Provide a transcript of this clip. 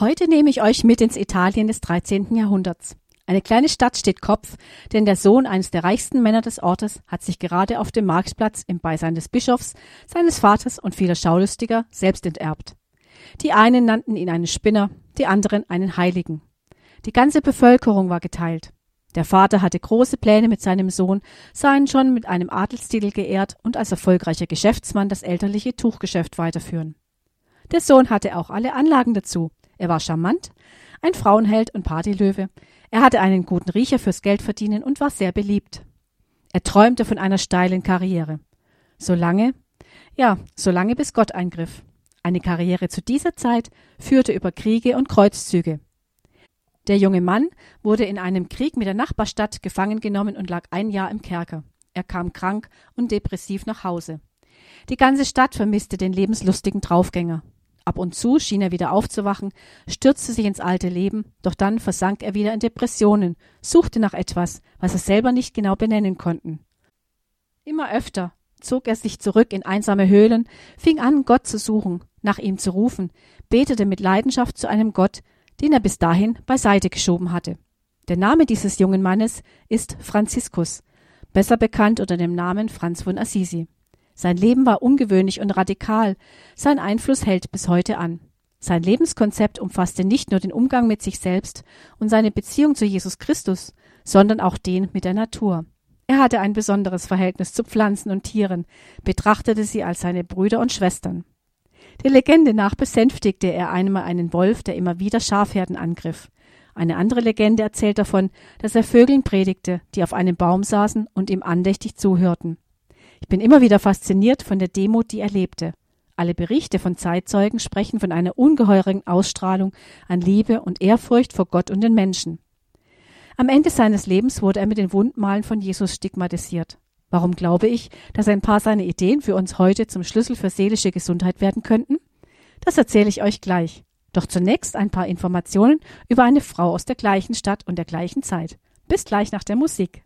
Heute nehme ich euch mit ins Italien des 13. Jahrhunderts. Eine kleine Stadt steht Kopf, denn der Sohn eines der reichsten Männer des Ortes hat sich gerade auf dem Marktplatz im Beisein des Bischofs, seines Vaters und vieler Schaulustiger selbst enterbt. Die einen nannten ihn einen Spinner, die anderen einen Heiligen. Die ganze Bevölkerung war geteilt. Der Vater hatte große Pläne mit seinem Sohn, sah ihn schon mit einem Adelstitel geehrt und als erfolgreicher Geschäftsmann das elterliche Tuchgeschäft weiterführen. Der Sohn hatte auch alle Anlagen dazu. Er war charmant, ein Frauenheld und Partylöwe. Er hatte einen guten Riecher fürs Geldverdienen und war sehr beliebt. Er träumte von einer steilen Karriere. Solange, ja, solange bis Gott eingriff. Eine Karriere zu dieser Zeit führte über Kriege und Kreuzzüge. Der junge Mann wurde in einem Krieg mit der Nachbarstadt gefangen genommen und lag ein Jahr im Kerker. Er kam krank und depressiv nach Hause. Die ganze Stadt vermisste den lebenslustigen Draufgänger. Ab und zu schien er wieder aufzuwachen, stürzte sich ins alte Leben, doch dann versank er wieder in Depressionen, suchte nach etwas, was er selber nicht genau benennen konnten. Immer öfter zog er sich zurück in einsame Höhlen, fing an, Gott zu suchen, nach ihm zu rufen, betete mit Leidenschaft zu einem Gott, den er bis dahin beiseite geschoben hatte. Der Name dieses jungen Mannes ist Franziskus, besser bekannt unter dem Namen Franz von Assisi. Sein Leben war ungewöhnlich und radikal, sein Einfluss hält bis heute an. Sein Lebenskonzept umfasste nicht nur den Umgang mit sich selbst und seine Beziehung zu Jesus Christus, sondern auch den mit der Natur. Er hatte ein besonderes Verhältnis zu Pflanzen und Tieren, betrachtete sie als seine Brüder und Schwestern. Der Legende nach besänftigte er einmal einen Wolf, der immer wieder Schafherden angriff. Eine andere Legende erzählt davon, dass er Vögeln predigte, die auf einem Baum saßen und ihm andächtig zuhörten. Ich bin immer wieder fasziniert von der Demut, die er lebte. Alle Berichte von Zeitzeugen sprechen von einer ungeheuren Ausstrahlung an Liebe und Ehrfurcht vor Gott und den Menschen. Am Ende seines Lebens wurde er mit den Wundmalen von Jesus stigmatisiert. Warum glaube ich, dass ein paar seiner Ideen für uns heute zum Schlüssel für seelische Gesundheit werden könnten? Das erzähle ich euch gleich. Doch zunächst ein paar Informationen über eine Frau aus der gleichen Stadt und der gleichen Zeit. Bis gleich nach der Musik.